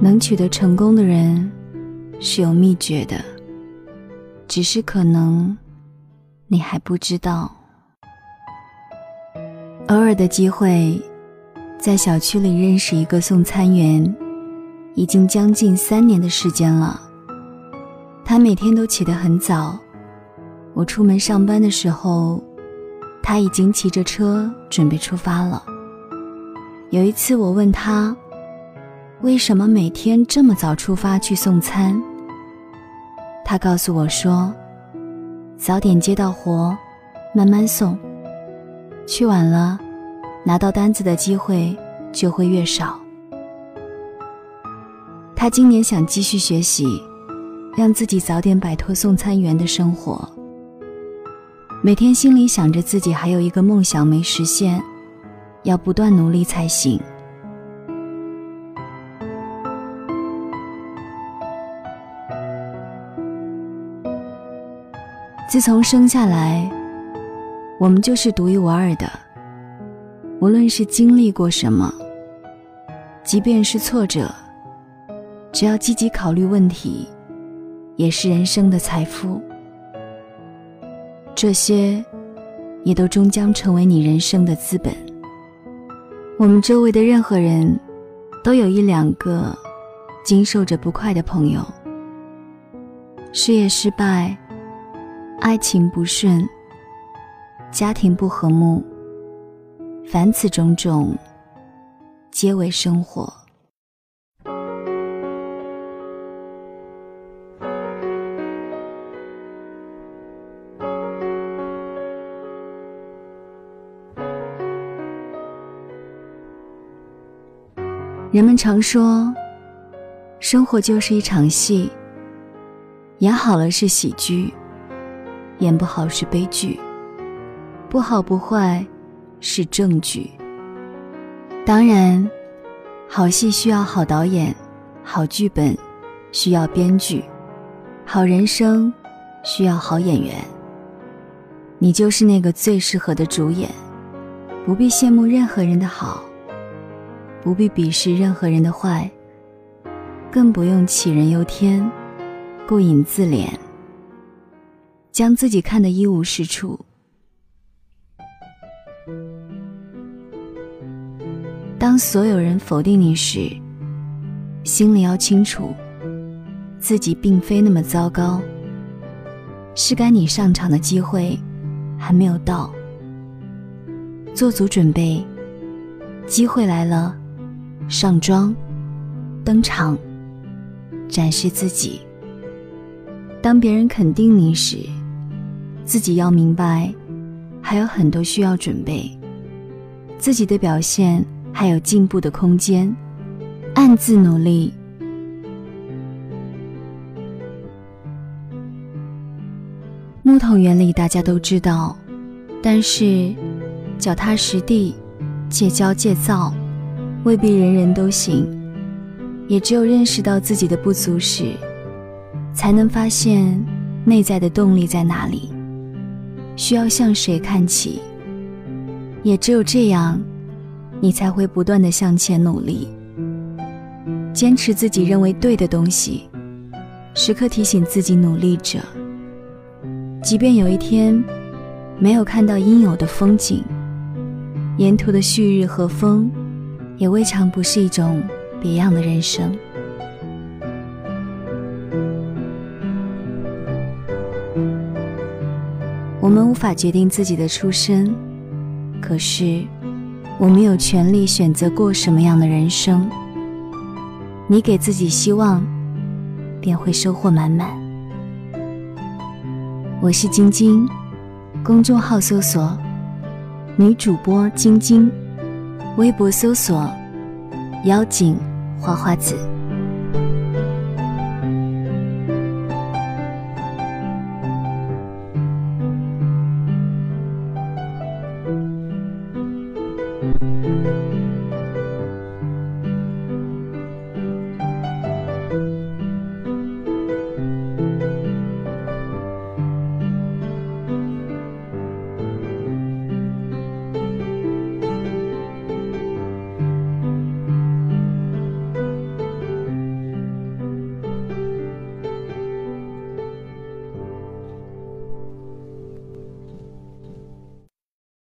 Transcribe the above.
能取得成功的人是有秘诀的，只是可能你还不知道。偶尔的机会，在小区里认识一个送餐员，已经将近三年的时间了。他每天都起得很早，我出门上班的时候，他已经骑着车准备出发了。有一次我问他。为什么每天这么早出发去送餐？他告诉我说：“早点接到活，慢慢送。去晚了，拿到单子的机会就会越少。”他今年想继续学习，让自己早点摆脱送餐员的生活。每天心里想着自己还有一个梦想没实现，要不断努力才行。自从生下来，我们就是独一无二的。无论是经历过什么，即便是挫折，只要积极考虑问题，也是人生的财富。这些，也都终将成为你人生的资本。我们周围的任何人，都有一两个经受着不快的朋友，事业失败。爱情不顺，家庭不和睦，凡此种种，皆为生活。人们常说，生活就是一场戏，演好了是喜剧。演不好是悲剧，不好不坏是正剧。当然，好戏需要好导演，好剧本需要编剧，好人生需要好演员。你就是那个最适合的主演，不必羡慕任何人的好，不必鄙视任何人的坏，更不用杞人忧天，顾影自怜。将自己看得一无是处。当所有人否定你时，心里要清楚，自己并非那么糟糕。是该你上场的机会还没有到，做足准备，机会来了，上妆，登场，展示自己。当别人肯定你时。自己要明白，还有很多需要准备，自己的表现还有进步的空间，暗自努力。木桶原理大家都知道，但是脚踏实地、戒骄戒躁，未必人人都行。也只有认识到自己的不足时，才能发现内在的动力在哪里。需要向谁看齐？也只有这样，你才会不断的向前努力，坚持自己认为对的东西，时刻提醒自己努力着。即便有一天没有看到应有的风景，沿途的旭日和风，也未尝不是一种别样的人生。我们无法决定自己的出身，可是我们有权利选择过什么样的人生。你给自己希望，便会收获满满。我是晶晶，公众号搜索“女主播晶晶”，微博搜索妖精花花子。